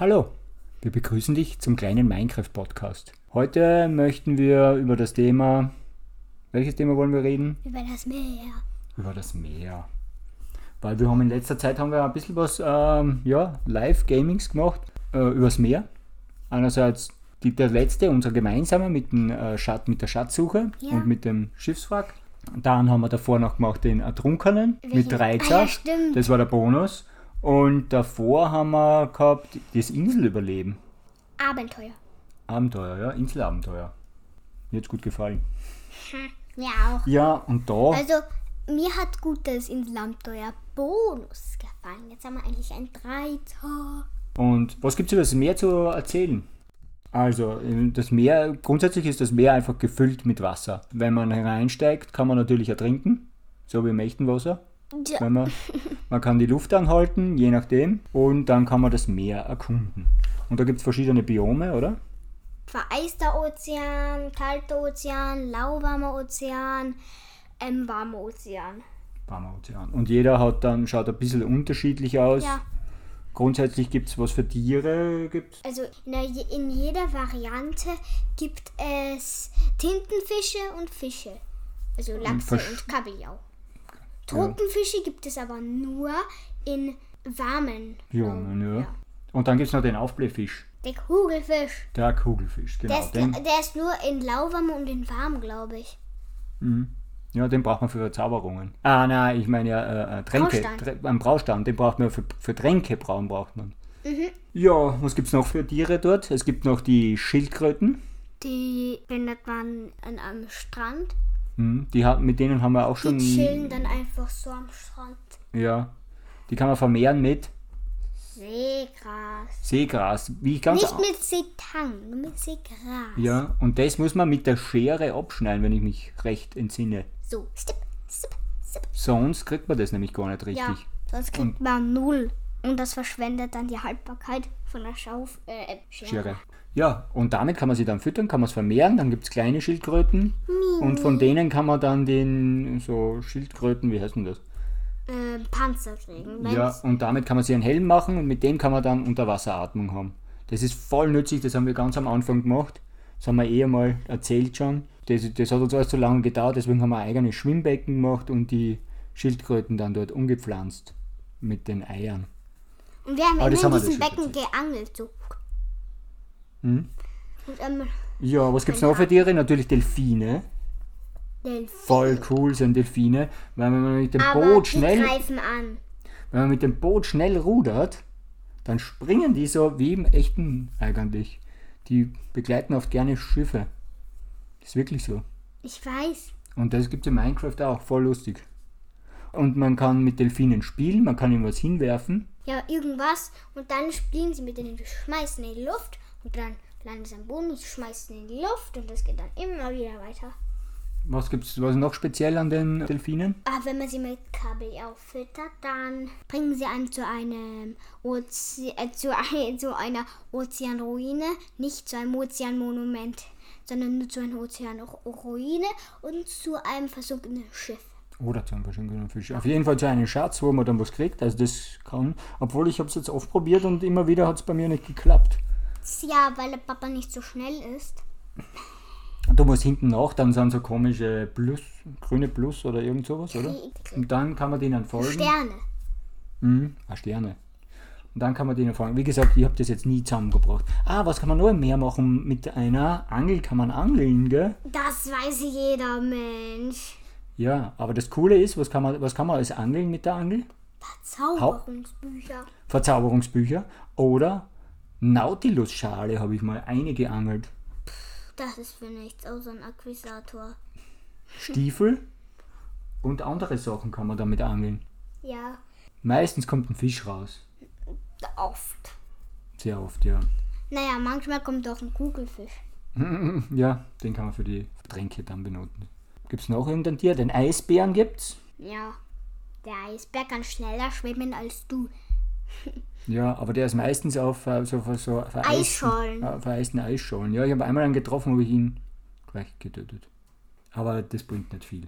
Hallo, wir begrüßen dich zum kleinen Minecraft-Podcast. Heute möchten wir über das Thema. Welches Thema wollen wir reden? Über das Meer. Über das Meer. Weil wir haben in letzter Zeit haben wir ein bisschen was ähm, ja, Live-Gamings gemacht äh, übers Meer. Einerseits die, der letzte, unser gemeinsamer mit, dem, äh, Schat, mit der Schatzsuche Ja. und mit dem Schiffswrack. Dann haben wir davor noch gemacht den Ertrunkenen mit Welchen? 13. Ah, ja. Das war der Bonus. Und davor haben wir gehabt das Inselüberleben. Abenteuer. Abenteuer, ja, Inselabenteuer. Mir hat's gut gefallen. Ja, auch. Ja, und da, Also, mir hat gut das Inselabenteuer Bonus gefallen. Jetzt haben wir eigentlich ein Dreiter. und was gibt's über das Meer zu erzählen? Also, äh, das Meer, grundsätzlich ist das Meer einfach gefüllt mit Wasser. Wenn man hereinsteigt, kann man natürlich ertrinken, so wie im echten Wasser. Ja. Wenn man, man kann die Luft anhalten, je nachdem, und dann kann man das Meer erkunden. Und da gibt's verschiedene Biome, oder? Vereister Ozean, kalter Ozean, lauwarmer Ozean, ähm, warmer Ozean. Warmer Ozean. Und jeder hat dann, schaut ein bisschen unterschiedlich aus. Ja, Grundsätzlich gibt's was für Tiere, gibt's also in, der, in jeder Variante gibt es Tintenfische und Fische. Also Lachse Versch- und Kabeljau. Tropenfische gibt es aber nur in warmen Biomen, Raum. ja. Und dann gibt's noch den Aufblähfisch. Der Kugelfisch. Der Kugelfisch, genau. Der ist, den, der ist nur in lauwarm und in warm, glaube ich. ja, den braucht man für Verzauberungen. Ah, nein, ich meine ja äh, äh, Tränke. Braustand. Ein Braustand, den braucht man für, für Tränke brauen braucht man. Mhm. Ja, was gibt's noch für Tiere dort? Es gibt noch die Schildkröten. Die findet man an einem Strand. Hm, die mit denen haben wir auch Die schon. chillen dann einfach so am Strand. Ja. Die kann man vermehren mit Seegras. Seegras. Wie ich ganz Nicht mit Seetang, nur mit Seegras. Ja, und das muss man mit der Schere abschneiden, wenn ich mich recht entsinne. So, stipp, stipp, stipp. Sonst kriegt man das nämlich gar nicht richtig. Ja, sonst kriegt man null. Und das verschwendet dann die Haltbarkeit von der Schauf äh, Schere. Schere. Ja, und damit kann man sie dann füttern, kann man es vermehren, dann gibt es kleine Schildkröten und von denen kann man dann den so Schildkröten, wie heißt denn das? Äh, Panzer kriegen. Ja, und damit kann man sich einen Helm machen und mit dem kann man dann Unterwasseratmung haben. Das ist voll nützlich, das haben wir ganz am Anfang gemacht. Das haben wir eh mal erzählt schon. Das, das hat uns alles so lange gedauert, deswegen haben wir ein eigenes Schwimmbecken gemacht und die Schildkröten dann dort umgepflanzt mit den Eiern. Und wir haben Aber immer in diesem Becken geangelt. So. Mhm. Und ähm, Ja, was gibt es noch für Tiere? Natürlich Delfine. Delfin. Voll cool sind Delfine, weil wenn man mit dem Aber Boot schnell, wenn man mit dem Boot schnell rudert, dann springen die so wie im echten eigentlich. Die begleiten oft gerne Schiffe. Das ist wirklich so. Ich weiß. Und das gibt es in Minecraft auch, voll lustig. Und man kann mit Delfinen spielen, man kann ihm was hinwerfen. Ja, irgendwas. Und dann spielen sie mit denen, schmeißen in die Luft. Und dann landet es am Boden und schmeißen in die Luft. Und das geht dann immer wieder weiter. Was gibt's was noch speziell an den Delfinen? Aber wenn man sie mit Kabeljau füttert, dann bringen sie einen zu einem Oze äh, zu, ein, zu einer Ozeanruine, nicht zu einem Ozeanmonument, sondern nur zu einer Ozeanruine und zu einem versunkenen Schiff. Oder zu einem verschiedenen Fisch. Auf jeden Fall zu einem Schatz, wo man dann was kriegt. Also das kann. Obwohl ich habe es jetzt oft probiert und immer wieder hat es bei mir nicht geklappt. Ja, weil der Papa nicht so schnell ist. Du musst hinten nach, dann sind so komische Plus, grüne Plus oder irgend sowas, oder? Und dann kann man denen folgen. Sterne. Mhm, ah, Sterne. Und dann kann man denen folgen. Wie gesagt, ich habe das jetzt nie zusammengebracht. Ah, was kann man noch mehr machen mit einer Angel? Kann man angeln, gell? Das weiß jeder Mensch. Ja, aber das Coole ist, was kann man, was kann man als Angeln mit der Angel? Zauberungsbücher. Verzauberungsbücher oder Nautilus-Schale habe ich mal eine geangelt. Das ist für nichts außer ein Akquisator. Stiefel und andere Sachen kann man damit angeln. Ja, Meistens kommt ein Fisch raus. oft. Sehr oft, ja. Naja, manchmal kommt auch ein Kugelfisch. Ja, den kann man für die Tränke dann benutzen. Gibt es noch irgendein Tier? Den Eisbären gibt's. Ja, der Eisbär kann schneller schwimmen als du. Ja, aber der ist meistens auf äh, so, so, vereisten, Eisschollen. vereisten Eisschollen. Ja, ich habe einmal einen getroffen, habe ich ihn gleich getötet. Aber das bringt nicht viel.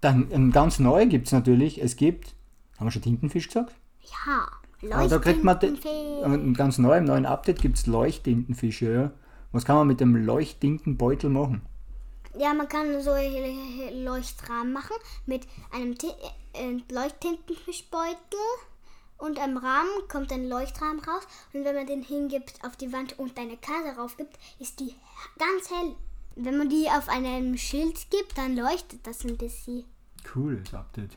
Dann ähm, ganz neu gibt es natürlich, es gibt, haben wir schon Tintenfisch gesagt? Ja, Leuchttintenfisch. und ganz neu im neuen Update gibt es Leuchttintenfische, ja. Was kann man mit dem Leuchttintenbeutel machen? Ja, man kann so Leuchtrahmen machen mit einem Ti- äh, Leuchttintenfischbeutel und einem Rahmen kommt ein Leuchtrahmen raus und wenn man den hingibt auf die Wand und eine Karte raufgibt, ist die ganz hell. Wenn man die auf einem Schild gibt, dann leuchtet das ein bisschen. Cooles Update.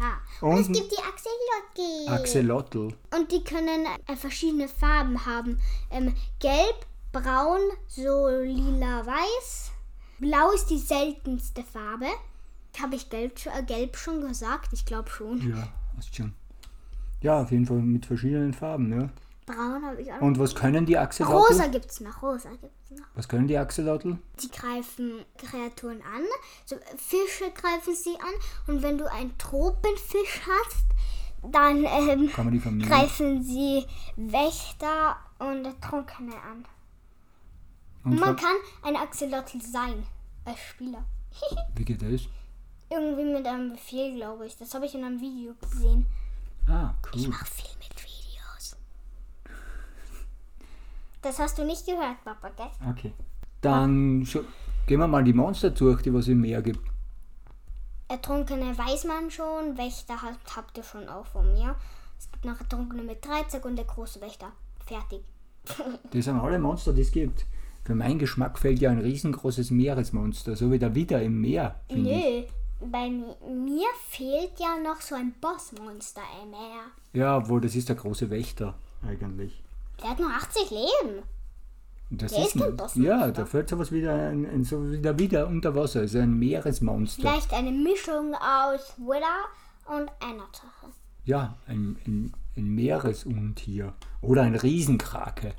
Ja. Und, es Und- gibt die Axolotl. Axolotl. Und die können äh, verschiedene Farben haben. Ähm, gelb, braun, so lila, weiß. Blau ist die seltenste Farbe. Habe ich gelb, äh, gelb schon gesagt? Ich glaube schon. Ja, hast schon. Ja, auf jeden Fall mit verschiedenen Farben, ja. Braun habe ich auch. Und was können die Axolotl? Rosa gibt es noch. Rosa gibt's noch. Was können die Axolotl? Die greifen Kreaturen an. So, Fische greifen sie an. Und wenn du einen Tropenfisch hast, dann ähm, greifen sie Wächter und Trunkene an. Und Man kann ein Axolotl sein als Spieler. Wie geht das? Irgendwie mit einem Befehl, glaube ich. Das habe ich in einem Video gesehen. Ah, Ich cool. mache viel mit Videos. Das hast du nicht gehört, Papa, gell? Okay. Dann scho- gehen wir mal die Monster durch, die was im Meer gibt. Ertrunkene weiß man schon. Wächter habt, habt ihr schon auch von mir. Es gibt noch Ertrunkene mit Dreizack und der große Wächter. Fertig. Das sind alle Monster, die es gibt. Für meinen Geschmack fällt ja ein riesengroßes Meeresmonster, so wie der Widder im Meer, finde ich. Bei mi- mir fehlt ja noch so ein Bossmonster im Meer. Ja, obwohl das ist der große Wächter eigentlich. Der hat nur 80 Leben. Das Der ist kein ein- Bossmonster. Ja, da fällt sowas wieder ein, ein, so wie der Widder unter Wasser, ist ein Meeresmonster. Vielleicht eine Mischung aus Wither und einer Drache. Ja, ein, ein, ein Meeresuntier. Oder ein Riesenkrake.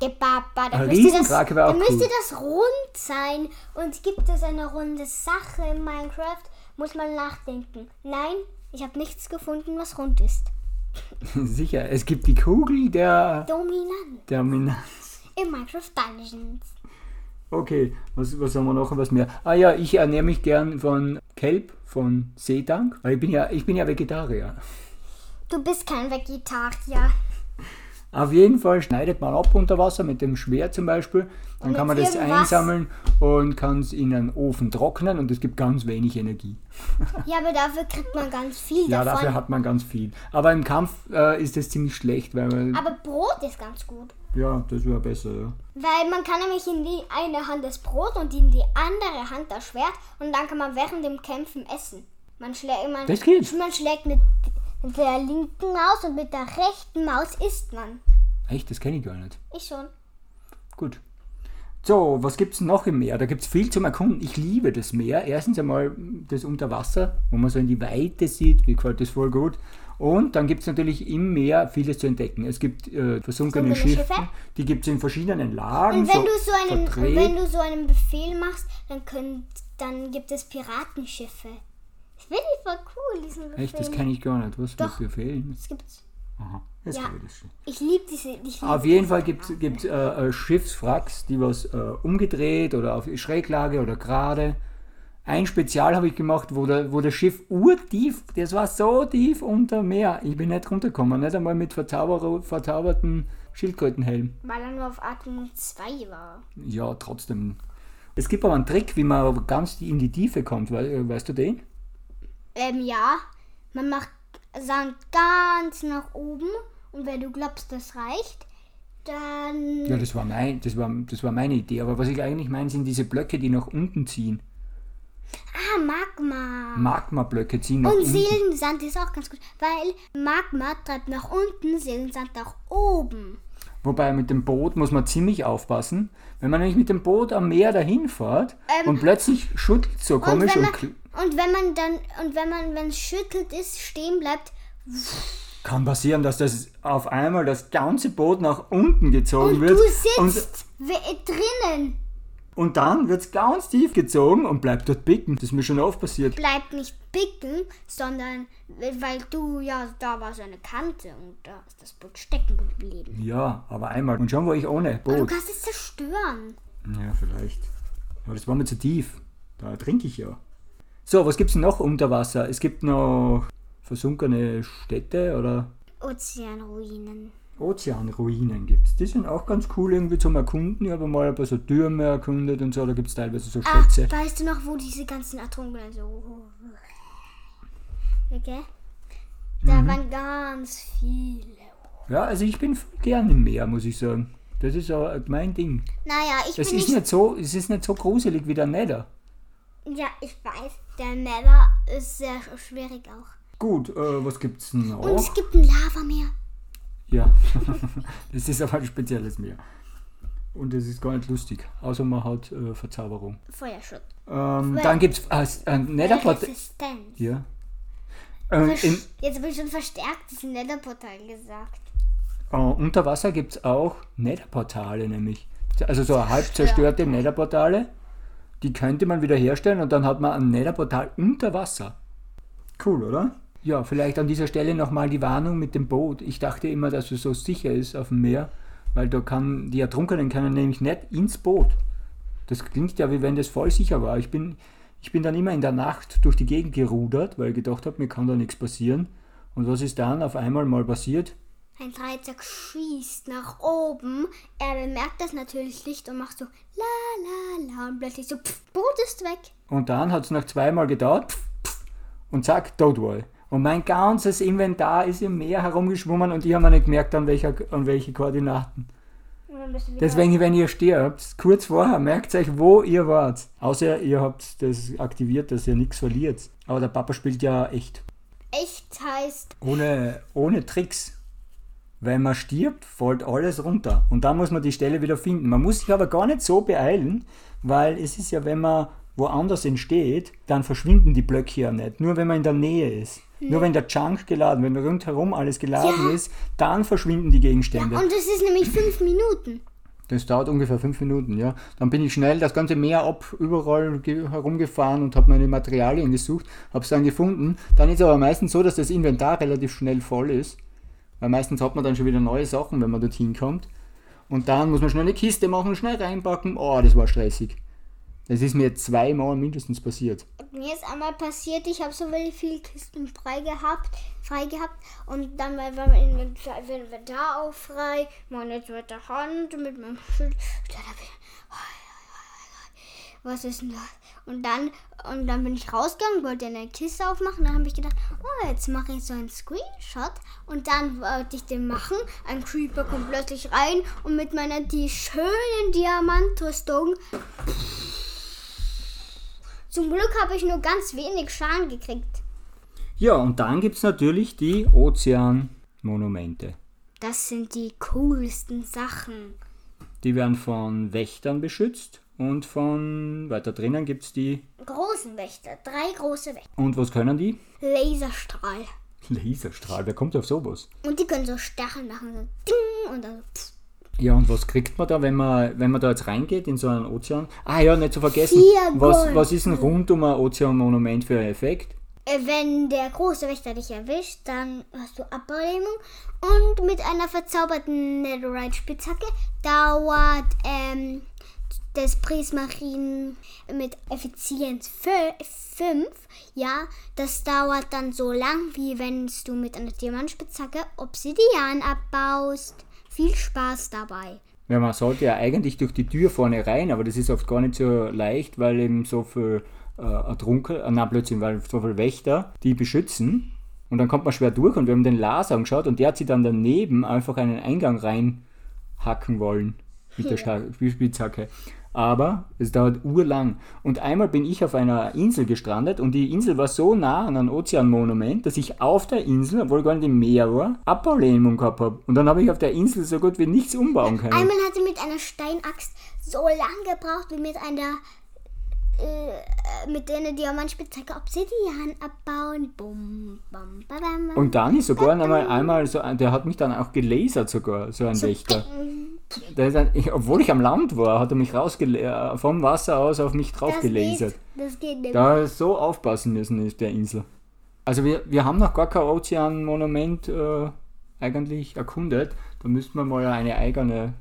Der Papa, da Ein müsste, das, Riesenkrake auch cool. das rund sein. Und gibt es eine runde Sache in Minecraft, muss man nachdenken. Nein, ich habe nichts gefunden, was rund ist. Sicher, es gibt die Kugel der Dominant Dominanz. in Minecraft Dungeons. Okay, was, was haben wir noch? Was mehr? Ah ja, ich ernähre mich gern von Kelp, von Seedank, weil ich bin ja, ich bin ja Vegetarier. Du bist kein Vegetarier. Auf jeden Fall schneidet man ab unter Wasser mit dem Schwert zum Beispiel. Dann kann man das irgendwas. einsammeln und kann es in einen Ofen trocknen und es gibt ganz wenig Energie. Ja, aber dafür kriegt man ganz viel Ja, davon. dafür hat man ganz viel. Aber im Kampf äh, ist es ziemlich schlecht, weil man, aber Brot ist ganz gut. ja, das wäre besser, ja. Weil man kann nämlich in die eine Hand das Brot und in die andere Hand das Schwert und dann kann man während dem Kämpfen essen. Man, schlä man, Das geht. man schlägt mit der linken Maus und mit der rechten Maus isst man. Echt, das kenne ich gar nicht. Ich schon. Gut. So, was gibt es noch im Meer? Da gibt es viel zum Erkunden. Ich liebe das Meer. Erstens einmal das Unterwasser, wo man so in die Weite sieht. Mir gefällt das voll gut. Und dann gibt es natürlich im Meer vieles zu entdecken. Es gibt äh, versunkene Schiffe, die gibt es in verschiedenen Lagen. Und wenn du so einen, wenn du so einen Befehl machst, dann könnt, dann gibt es Piratenschiffe. Das finde ich voll cool, diesen. Echt, das kenne ich gar nicht. Was Doch. für Befehlen? Das gibt's. Aha, jetzt Ja. das schon. Ich liebe diese. Ich lieb Auf jeden Fall gibt es äh, äh, Schiffswracks, die was äh, umgedreht oder auf Schräglage oder gerade. Ein Spezial habe ich gemacht, wo, der, wo das Schiff urtief, das war so tief unter Meer. Ich bin nicht runtergekommen, nicht einmal mit verzauber, verzauberten Schildkrötenhelm. Weil er nur auf Atmung 2 war. Ja, trotzdem. Es gibt aber einen Trick, wie man aber ganz in die Tiefe kommt. We weißt du den? Ähm, ja. Man macht Sand ganz nach oben und wenn du glaubst, das reicht, dann. Ja, das war, mein, das, war, das war meine Idee. Aber was ich eigentlich meine, sind diese Blöcke, die nach unten ziehen. Ah, Magma. Magma-Blöcke ziehen nach Und unten. Seelensand ist auch ganz gut, weil Magma treibt nach unten, Seelensand nach oben. Wobei mit dem Boot muss man ziemlich aufpassen. Wenn man nämlich mit dem Boot am Meer dahin fährt Ähm, und plötzlich schüttelt so Und komisch und, man, kl- und wenn man dann, und wenn man, wenn es schüttelt ist, stehen bleibt kann passieren, dass das auf einmal das ganze Boot nach unten gezogen und wird. du und, sitzt we- drinnen, und dann wird es ganz tief gezogen und bleibt dort picken. Das ist mir schon oft passiert. bleibt nicht bicken, sondern weil du, ja, da war so eine Kante und da ist das Boot stecken geblieben. Ja, aber einmal. Und schon war ich ohne Aber du Boot. kannst es zerstören. Ja, vielleicht. Aber das war mir zu tief. Da trinke ich ja. So, was gibt es noch unter Wasser? Es gibt noch versunkene Städte oder Ozeanruinen. Ozeanruinen gibt es. Die sind auch ganz cool irgendwie zum Erkunden. Ich habe mal ein paar so Türme erkundet und so, da gibt es teilweise so Ah, Schätze. weißt du noch, wo diese ganzen Atombomben so. Okay? Da Mhm. waren ganz viele. Ja, also ich bin voll gern im Meer, muss ich sagen. Das ist auch mein Ding. Naja, ich Das bin ist nicht. nicht so, es ist nicht so gruselig wie der Nether. Ja, ich weiß. Der Nether ist sehr schwierig auch. Gut, äh, was gibt's denn noch? Und es gibt ein Lavameer. Ja, das ist aber ein spezielles Meer. Und das ist gar nicht lustig, außer man hat äh, Verzauberung. Feuerschutz. Ähm, dann gibt es äh, ein Netherport. Resistenz. Ja. Ähm, Versch- Jetzt habe ich schon verstärktes Netherportal gesagt. äh, unter Wasser gibt es auch Netherportale, nämlich. Also so halb zerstörte Netherportale. Die könnte man wieder herstellen und dann hat man ein Netherportal unter Wasser. Cool, oder? Ja, vielleicht an dieser Stelle nochmal die Warnung mit dem Boot. Ich dachte immer, dass es so sicher ist auf dem Meer, weil da kann, die Ertrunkenen können nämlich nicht ins Boot. Das klingt ja, wie wenn das voll sicher war. Ich bin, ich bin dann immer in der Nacht durch die Gegend gerudert, weil ich gedacht habe, mir kann da nichts passieren. Und was ist dann auf einmal mal passiert? Ein Dreizack schießt nach oben. Er bemerkt das natürlich nicht und macht so la la la und plötzlich so pff, Boot ist weg. Und dann hat es noch zweimal gedauert pff, pff, und zack, tot war ich. Und mein ganzes Inventar ist im Meer herumgeschwommen und ich habe mir nicht gemerkt, an, welcher, an welche Koordinaten. Deswegen, wenn ihr stirbt, kurz vorher, merkt euch, wo ihr wart. Außer ihr habt das aktiviert, dass ihr nichts verliert. Aber der Papa spielt ja echt. echt heißt, Ohne, ohne Tricks. Wenn man stirbt, fällt alles runter. Und dann muss man die Stelle wieder finden. Man muss sich aber gar nicht so beeilen, weil es ist ja, wenn man woanders entsteht, dann verschwinden die Blöcke ja nicht. Nur wenn man in der Nähe ist. Nur wenn der Chunk geladen, wenn rundherum alles geladen Ja. ist, dann verschwinden die Gegenstände. und es ist nämlich fünf Minuten. Das dauert ungefähr fünf Minuten, ja. Dann bin ich schnell das ganze Meer ab, überall ge- herumgefahren und habe meine Materialien gesucht, habe es dann gefunden. Dann ist aber meistens so, dass das Inventar relativ schnell voll ist, weil meistens hat man dann schon wieder neue Sachen, wenn man dorthin kommt. Und dann muss man schnell eine Kiste machen, schnell reinpacken. Oh, das war stressig. Das ist mir zweimal mindestens passiert. Mir ist einmal passiert, ich habe so viele Kisten frei gehabt, frei gehabt und dann war mein Inventar, auch frei, meine zweite Hand mit meinem Schild. Dann hab ich, was ist denn das? Und dann, und dann bin ich rausgegangen, wollte eine Kiste aufmachen, dann habe ich gedacht, oh, jetzt mache ich so einen Screenshot und dann wollte ich den machen. Ein Creeper kommt plötzlich rein und mit meiner die schönen Diamantrüstung zum Glück habe ich nur ganz wenig Schaden gekriegt. Ja, und dann gibt es natürlich die Ozeanmonumente. Das sind die coolsten Sachen. Die werden von Wächtern beschützt und von weiter drinnen gibt es die. Großen Wächter, drei große Wächter. Und was können die? Laserstrahl. Laserstrahl, wer kommt auf sowas? Und die können so Stacheln machen, so ding und dann pff. Ja, und was kriegt man da, wenn man, wenn man da jetzt reingeht in so einen Ozean? Ah ja, nicht zu vergessen, was, was ist denn rund um ein Ozeanmonument für ein Effekt? Äh, Wenn der große Wächter dich erwischt, dann hast du Ablehnung. Und mit einer verzauberten Netherite-Spitzhacke dauert ähm, das Prismarin mit Effizienz 5. Ja, das dauert dann so lang, wie wenn du mit einer Diamantspitzhacke Obsidian abbaust. Viel Spaß dabei. Ja, man sollte ja eigentlich durch die Tür vorne rein, aber das ist oft gar nicht so leicht, weil eben so viel äh, Ertrunken, äh, nein, Blödsinn, weil so viele Wächter die beschützen. Und dann kommt man schwer durch und wir haben den Lars angeschaut und der hat sich dann daneben einfach einen Eingang reinhacken wollen mit der Spitzhacke. Aber es dauert urlang. Und einmal bin ich auf einer Insel gestrandet und die Insel war so nah an einem Ozeanmonument, dass ich auf der Insel, obwohl gar nicht im Meer war, Abbaulähmung gehabt habe. Und dann habe ich auf der Insel so gut wie nichts umbauen können. Einmal hat sie mit einer Steinaxt so lang gebraucht wie mit einer äh, mit einer Diamantspitzhacke Obsidian abbauen. Bum, bam, bam, bam. Und dann ist sogar einmal, einmal so, ein- der hat mich dann auch gelasert sogar, so ein Wächter. Der ist ein, ich, obwohl ich am Land war, hat er mich rausgele äh, vom Wasser aus auf mich drauf das gelasert. geht, das geht nicht. Da so aufpassen müssen auf der Insel. Also wir, wir haben noch gar kein Ozeanmonument äh, eigentlich erkundet. Da müssten wir mal eine eigene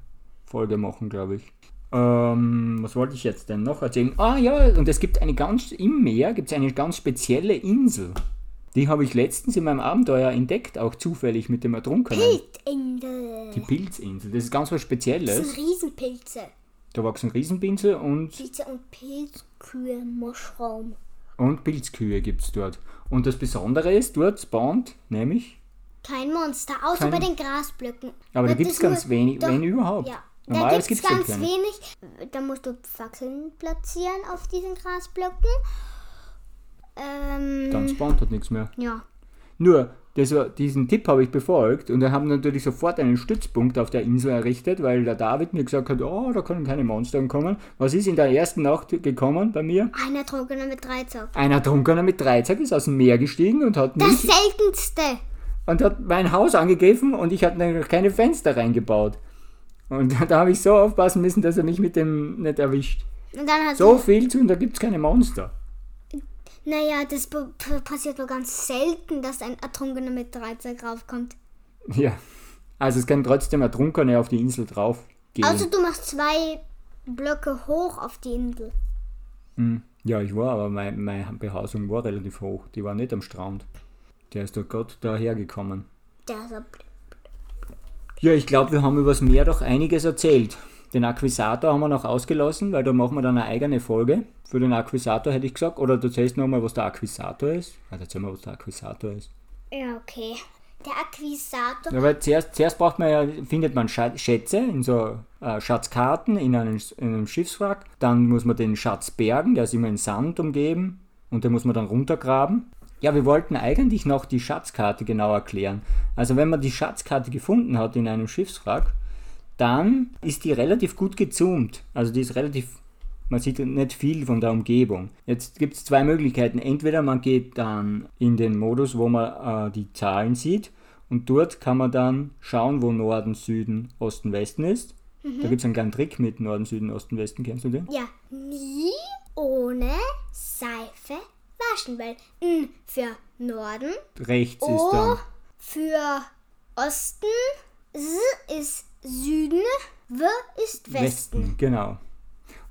Folge machen, glaube ich. Ähm, was wollte ich jetzt denn noch erzählen? Ah ja, und es gibt eine ganz, im Meer gibt es eine ganz spezielle Insel. Die habe ich letztens in meinem Abenteuer entdeckt, auch zufällig mit dem Ertrunkenen. Pilzinsel. Die Pilzinsel. Das ist ganz was Das Spezielles. sind Riesenpilze. Da wachsen Riesenpilze und, Pilze und Pilzkühe, Mushroom. und Pilzkühe gibt es dort. Und das Besondere ist, dort spawnt nämlich, Kein Monster, außer Kein- bei den Grasblöcken. aber da gibt es das ganz wenig, doch, wenn überhaupt. Ja, da Normalerweise gibt es da ganz wenig. Da musst du Fackeln platzieren auf diesen Grasblöcken. Ähm, Dann spawnt dort nichts mehr. ja. Nur, das diesen Tipp habe ich befolgt und wir haben natürlich sofort einen Stützpunkt auf der Insel errichtet, weil der David mir gesagt hat, oh, da können keine Monster kommen. Was ist in der ersten Nacht gekommen bei mir? Ein Ertrunkener mit Dreizack. Ein Ertrunkener mit Dreizack ist aus dem Meer gestiegen und hat Das seltenste. und hat mein Haus angegriffen und ich hatte keine Fenster reingebaut. Und da habe ich so aufpassen müssen, dass er mich mit dem nicht erwischt. Und dann hat So viel zu und da gibt es keine Monster. Naja, das passiert nur ganz selten, dass ein Ertrunkener mit Dreizack raufkommt. Ja. Also es können trotzdem Ertrunkene auf die Insel drauf gehen. Also du machst zwei Blöcke hoch auf die Insel. Hm. Ja, ich war, aber mein, meine Behausung war relativ hoch. Die war nicht am Strand. Der ist dort gerade dahergekommen. Der ist ab. Ja, ich glaube, wir haben übers Meer doch einiges erzählt. Den Akquisator haben wir noch ausgelassen, weil da machen wir dann eine eigene Folge. Für den Akquisator hätte ich gesagt. Oder du erzählst nochmal, was der Akquisator ist. Also erzähl mal, was der Akquisator ist. Ja, okay. Der Akquisator. Ja, weil zuerst, zuerst braucht man ja, findet man Schätze in so äh, Schatzkarten in einem, in einem Schiffswrack. Dann muss man den Schatz bergen, der ist immer in Sand umgeben und den muss man dann runtergraben. Ja, wir wollten eigentlich noch die Schatzkarte genau erklären. Also wenn man die Schatzkarte gefunden hat in einem Schiffswrack, dann ist die relativ gut gezoomt. Also die ist relativ, man sieht nicht viel von der Umgebung. Jetzt gibt es zwei Möglichkeiten. Entweder man geht dann in den Modus, wo man äh, die Zahlen sieht und dort kann man dann schauen, wo Norden, Süden, Osten, Westen ist. Da gibt es einen kleinen Trick mit Norden, Süden, Osten, Westen. Kennst du den? Ja, nie ohne Seife waschen, weil N für Norden, Rechts ist O dann. für Osten, S ist Süden, W ist Westen. Westen, genau.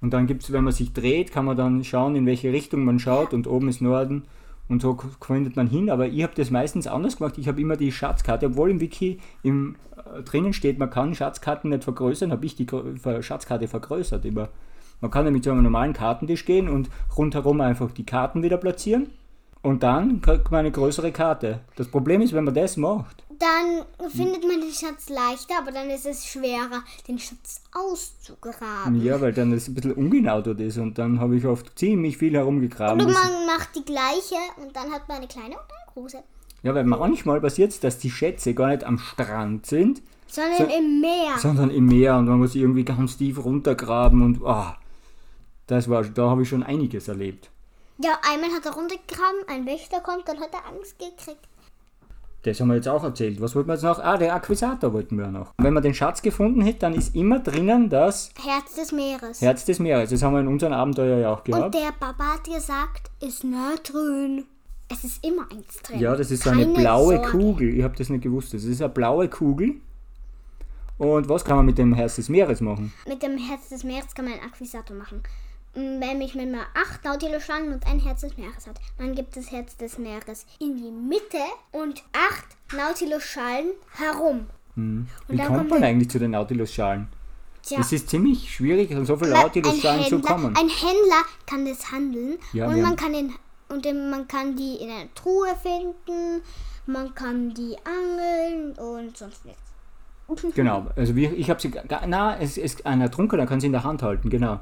Und dann gibt es, wenn man sich dreht, kann man dann schauen, in welche Richtung man schaut und oben ist Norden und so findet man hin. Aber ich habe das meistens anders gemacht. Ich habe immer die Schatzkarte, obwohl im Wiki im, äh, drinnen steht, man kann Schatzkarten nicht vergrößern, habe ich die Ver- Schatzkarte vergrößert immer. Man kann mit so einem normalen Kartentisch gehen und rundherum einfach die Karten wieder platzieren. Und dann kriegt man eine größere Karte. Das Problem ist, wenn man das macht, Dann findet man den Schatz leichter, aber dann ist es schwerer, den Schatz auszugraben. ja, weil dann das ein bisschen ungenau dort ist und dann habe ich oft ziemlich viel herumgegraben. Und bis- man macht die gleiche und dann hat man eine kleine und eine große. Ja, weil manchmal passiert es, dass die Schätze gar nicht am Strand sind, Sondern So- im Meer. sondern im Meer und man muss irgendwie ganz tief runtergraben und ah, das war, da habe ich schon einiges erlebt. Ja, einmal hat er runtergegraben, ein Wächter kommt, dann hat er Angst gekriegt. Das haben wir jetzt auch erzählt. Was wollten wir jetzt noch? Ah, der Akquisator wollten wir noch. Wenn man den Schatz gefunden hätte, dann ist immer drinnen das Herz des Meeres. Herz des Meeres. Das haben wir in unserem Abenteuer ja auch Und gehabt. der Papa hat gesagt, ist nicht drin. Es ist immer eins drin. Ja, das ist so eine Keine blaue Sorge. Kugel. Ich habe das nicht gewusst. Das ist eine blaue Kugel. Und was kann man mit dem Herz des Meeres machen? Mit dem Herz des Meeres kann man einen Akquisator machen. Mm, wenn man acht Nautilus-Schlangen und ein Herz des Meeres hat. Dann gibt das Herz des Meeres in die Mitte und acht Nautilus-Schalen herum. Wie dann kommt man eigentlich zu den Nautilus-Schalen? Tja, Es ist ziemlich schwierig, an so viele Nautilus-Schalen zu kommen. ein Händler kann das handeln Ja, und man kann, den, und den, man kann die in einer Truhe finden, man kann die angeln und sonst nichts. Genau, also wie, ich habe sie, na, es ist ein Ertrunkener kann sie in der Hand halten, genau.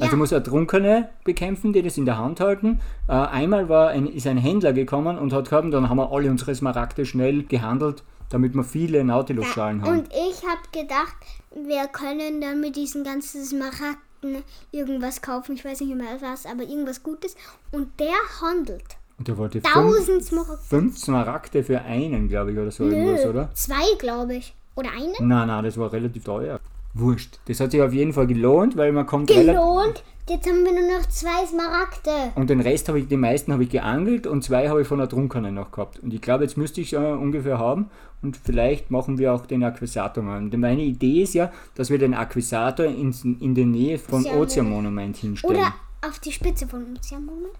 Also Ja. muss Ertrunkene bekämpfen, die das in der Hand halten. Äh, einmal war ein, ist ein Händler gekommen und hat gehabt, dann haben wir alle unsere Smaragde schnell gehandelt, damit wir viele Nautilus-Schalen haben. Und ich habe gedacht, wir können dann mit diesen ganzen Smaragden irgendwas kaufen. Ich weiß nicht mehr was, aber irgendwas Gutes. Und der handelt. Und der wollte fünf, Tausend Smaragden. fünf Smaragde für einen, glaube ich, oder so irgendwas, oder? Nö, zwei, glaube ich. Oder eine? Nein, nein, das war relativ teuer. Wurscht. Das hat sich auf jeden Fall gelohnt, weil man kommt. Gelohnt. Jetzt haben wir nur noch zwei Smaragde. Und den Rest habe ich, die meisten habe ich geangelt und zwei habe ich von Ertrunkenen noch gehabt. Und ich glaube, jetzt müsste ich äh, ungefähr haben und vielleicht machen wir auch den Akquisator mal. Und meine Idee ist ja, dass wir den Akquisator ins, in die Nähe vom Ozeanmonument. Hinstellen. Oder auf die Spitze von Ozeanmonument.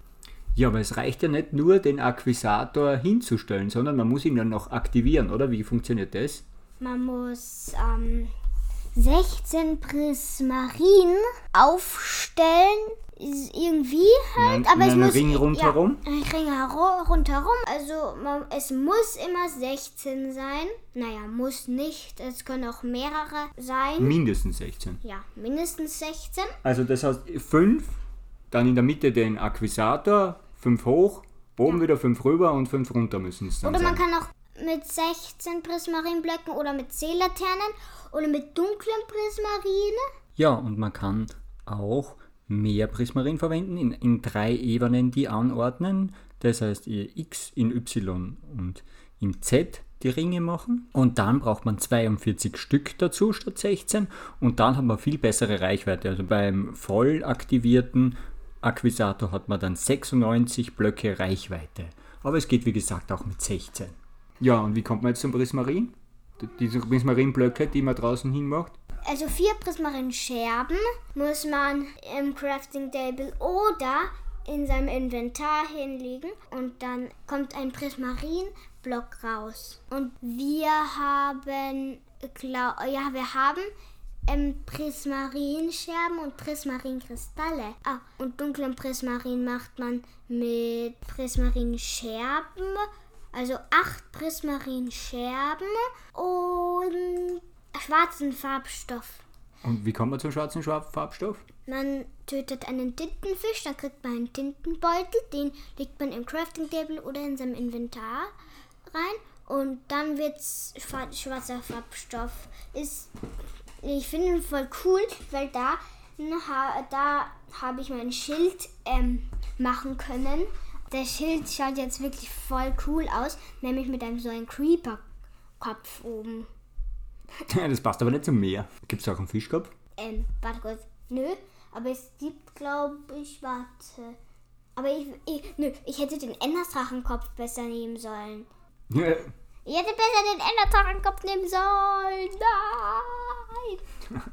Ja, aber es reicht ja nicht nur, den Akquisator hinzustellen, sondern man muss ihn ja noch aktivieren, oder? Wie funktioniert das? Man muss ähm, 16 Prismarien aufstellen. Irgendwie halt, In- aber es muss. Ring rundherum? Ja, ein Ring rundherum. Also man, es muss immer 16 sein. Naja, muss nicht. Es können auch mehrere sein. Mindestens 16. Ja, mindestens 16. Also das heißt 5, dann in der Mitte den Akquisator, 5 hoch, oben wieder 5 rüber und 5 runter müssen es dann Oder man sein. kann auch mit 16 Prismarinblöcken oder mit Seelaternen oder mit dunklen Prismarinen. Ja, und man kann auch mehr Prismarin verwenden, in, in drei Ebenen die anordnen. Das heißt, ihr X in Y und in Z die Ringe machen. Und dann braucht man 42 Stück dazu statt 16. Und dann hat man viel bessere Reichweite. Also beim voll aktivierten Akquisator hat man dann 96 Blöcke Reichweite. Aber es geht wie gesagt auch mit 16. Ja, und wie kommt man jetzt zum Prismarin? Diese Prismarinblöcke, die man draußen hinmacht? Also vier Prismarinen-Scherben muss man im Crafting Table oder in seinem Inventar hinlegen und dann kommt ein Prismarin-Block raus. Und wir haben, glaub, ja, wir haben ähm, Prismarinscherben und Prismarinkristalle. Ah, und dunklen Prismarin macht man mit Prismarinscherben. Also acht Prismarinscherben und schwarzen Farbstoff. Und wie kommt man zum schwarzen Farbstoff? Man tötet einen Tintenfisch, dann kriegt man einen Tintenbeutel, den legt man im Crafting Table oder in seinem Inventar rein und dann wird's schwa- schwarzer Farbstoff. Ist, ich finde ihn voll cool, weil da, da habe ich mein Schild ähm, machen können. Der Schild schaut jetzt wirklich voll cool aus, nämlich mit einem so einem Creeper-Kopf oben. Das passt aber nicht zum Meer. Gibt es auch einen Fischkopf? Ähm, warte kurz. Nö, aber es gibt, glaube ich, warte. Aber ich, ich, nö, ich hätte den Enderdrachenkopf besser nehmen sollen. Ja, Ich hätte besser den Enderdrachenkopf nehmen sollen. Nein!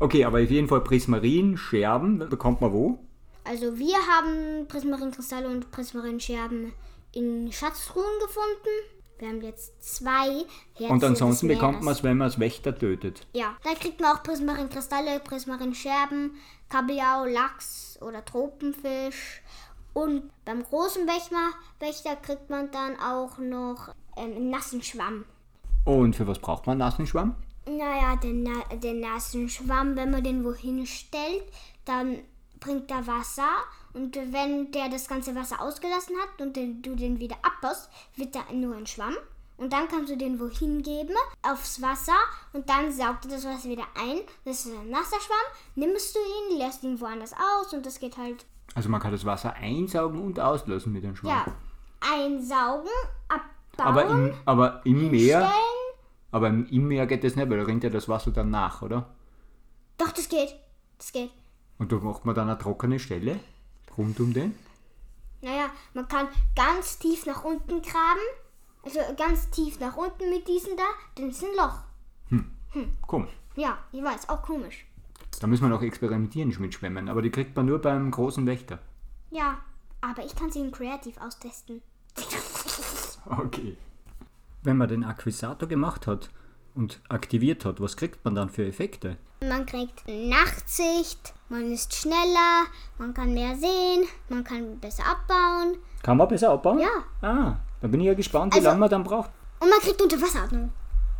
Okay, aber auf jeden Fall Prismarin, Scherben bekommt man wo? Also wir haben Prismarinkristalle und Prismarinscherben in Schatztruhen gefunden. Wir haben jetzt zwei Herzen Und ansonsten bekommt man es, wenn man es Wächter tötet. Ja, da kriegt man auch Prismarinkristalle, Prismarinscherben, Kabeljau, Lachs oder Tropenfisch. Und beim großen Wächter, Wächter kriegt man dann auch noch ähm, einen nassen Schwamm. Und für was braucht man einen nassen Schwamm? Naja, den, den nassen Schwamm, wenn man den wohin stellt, dann bringt er Wasser. Und wenn der das ganze Wasser ausgelassen hat und den, du den wieder abbaust, wird da nur ein Schwamm. Und dann kannst du den wohin geben, aufs Wasser. Und dann saugt er das Wasser wieder ein. Das ist ein nasser Schwamm. Nimmst du ihn, lässt ihn woanders aus. Und das geht halt, Also man kann das Wasser einsaugen und auslösen mit dem Schwamm. ja, einsaugen, abbauen, aber, im, aber im Meer, stellen. aber im, im Meer geht das nicht, weil da rinnt ja das Wasser dann nach, oder? Doch, das geht. Das geht. Und da macht man dann eine trockene Stelle rund um den. Naja, man kann ganz tief nach unten graben. Also ganz tief nach unten mit diesen da. Dann ist ein Loch. Komm, Ja, ich weiß, auch komisch. da müssen wir noch experimentieren mit Schwämmen, aber die kriegt man nur beim großen Wächter. Ja, aber ich kann sie in Creative austesten. Okay. Wenn man den Akquisator gemacht hat und aktiviert hat, was kriegt man dann für Effekte? Man kriegt Nachtsicht, man ist schneller, man kann mehr sehen, man kann besser abbauen Kann man besser abbauen? Ja. Ah, da bin ich ja gespannt, wie Also- lange man dann braucht. und man kriegt Unterwasseratmung.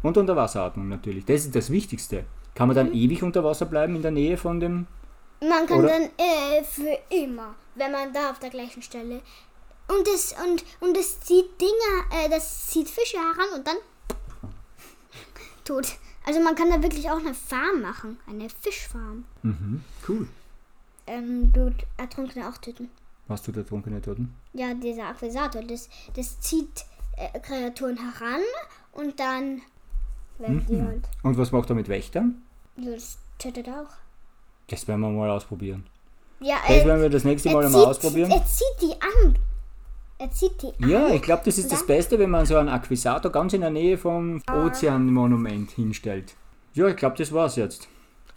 Und Unterwasseratmung natürlich. Das ist das Wichtigste. Kann man dann ewig unter Wasser bleiben in der Nähe von dem. Man kann Oder? dann äh, für immer, wenn man da auf der gleichen Stelle. Und es und und es zieht Dinger, äh, das zieht Fische heran und dann tot. Also man kann da wirklich auch eine Farm machen, eine Fischfarm. Mhm, cool. Ähm, du Ertrunkene auch töten. Was tut der trunkene Toten? Ja, dieser Akquisator, das, das zieht äh, Kreaturen heran und dann werden die halt. Und was macht er mit Wächtern? Ja, das tötet auch. Das werden wir mal ausprobieren. Ja, Das äh, werden wir das nächste Mal einmal ausprobieren. Er zieht die an. Er zieht die an. Ja, ich glaube, das ist das Beste, wenn man so einen Akquisator ganz in der Nähe vom Ozeanmonument hinstellt. Ja, ich glaube, das war's jetzt.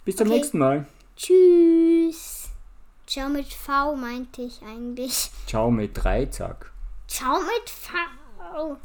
Bis zum Okay. nächsten Mal. Tschüss. Ciao mit V meinte ich eigentlich. Ciao mit Dreizack. Ciao mit V.